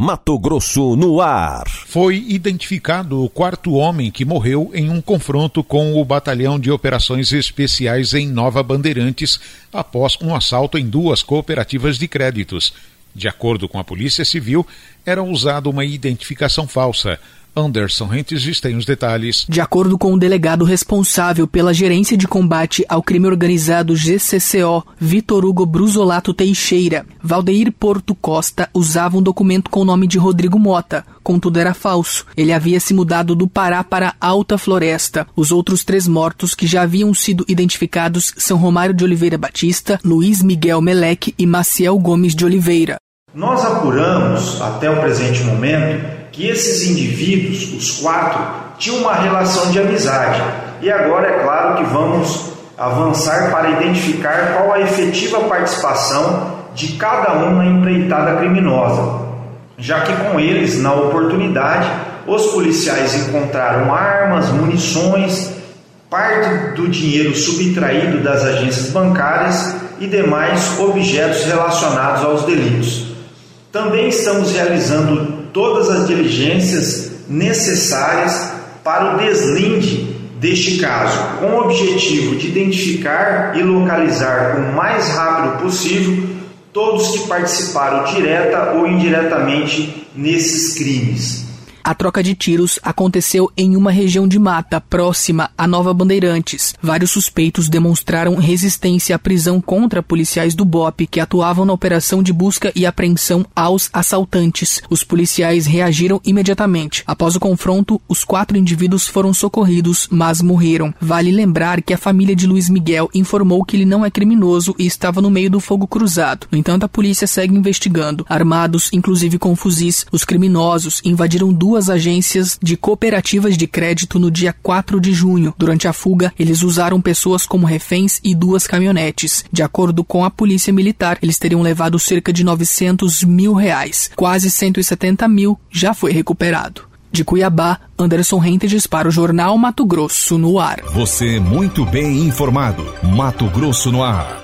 Mato Grosso no ar. Foi identificado o quarto homem que morreu em um confronto com o Batalhão de Operações Especiais em Nova Bandeirantes após um assalto em duas cooperativas de créditos. De acordo com a Polícia Civil, era usada uma identificação falsa. Anderson Rentes tem os detalhes. De acordo com o delegado responsável pela Gerência de Combate ao Crime Organizado GCCO, Vitor Hugo Brusolato Teixeira, Valdeir Porto Costa usava um documento com o nome de Rodrigo Mota, contudo era falso. Ele havia se mudado do Pará para Alta Floresta. Os outros três mortos que já haviam sido identificados são Romário de Oliveira Batista, Luiz Miguel Meleque e Maciel Gomes de Oliveira. Nós apuramos, até o presente momento, que esses indivíduos, os quatro, tinham uma relação de amizade. E agora é claro que vamos avançar para identificar qual a efetiva participação de cada um na empreitada criminosa, já que com eles, na oportunidade, os policiais encontraram armas, munições, parte do dinheiro subtraído das agências bancárias e demais objetos relacionados aos delitos. Também estamos realizando todas as diligências necessárias para o deslinde deste caso, com o objetivo de identificar e localizar o mais rápido possível todos que participaram direta ou indiretamente nesses crimes. A troca de tiros aconteceu em uma região de mata próxima a Nova Bandeirantes. Vários suspeitos demonstraram resistência à prisão contra policiais do BOP que atuavam na operação de busca e apreensão aos assaltantes. Os policiais reagiram imediatamente. Após o confronto, os quatro indivíduos foram socorridos, mas morreram. Vale lembrar que a família de Luiz Miguel informou que ele não é criminoso e estava no meio do fogo cruzado. No entanto, a polícia segue investigando. Armados, inclusive com fuzis, os criminosos invadiram duas duas agências de cooperativas de crédito no dia 4 de junho. Durante a fuga, eles usaram pessoas como reféns e duas caminhonetes. De acordo com a polícia militar, eles teriam levado cerca de 900 mil reais. Quase 170 mil já foi recuperado. De Cuiabá, Anderson Rentes para o Jornal Mato Grosso no ar. Você muito bem informado. Mato Grosso no ar.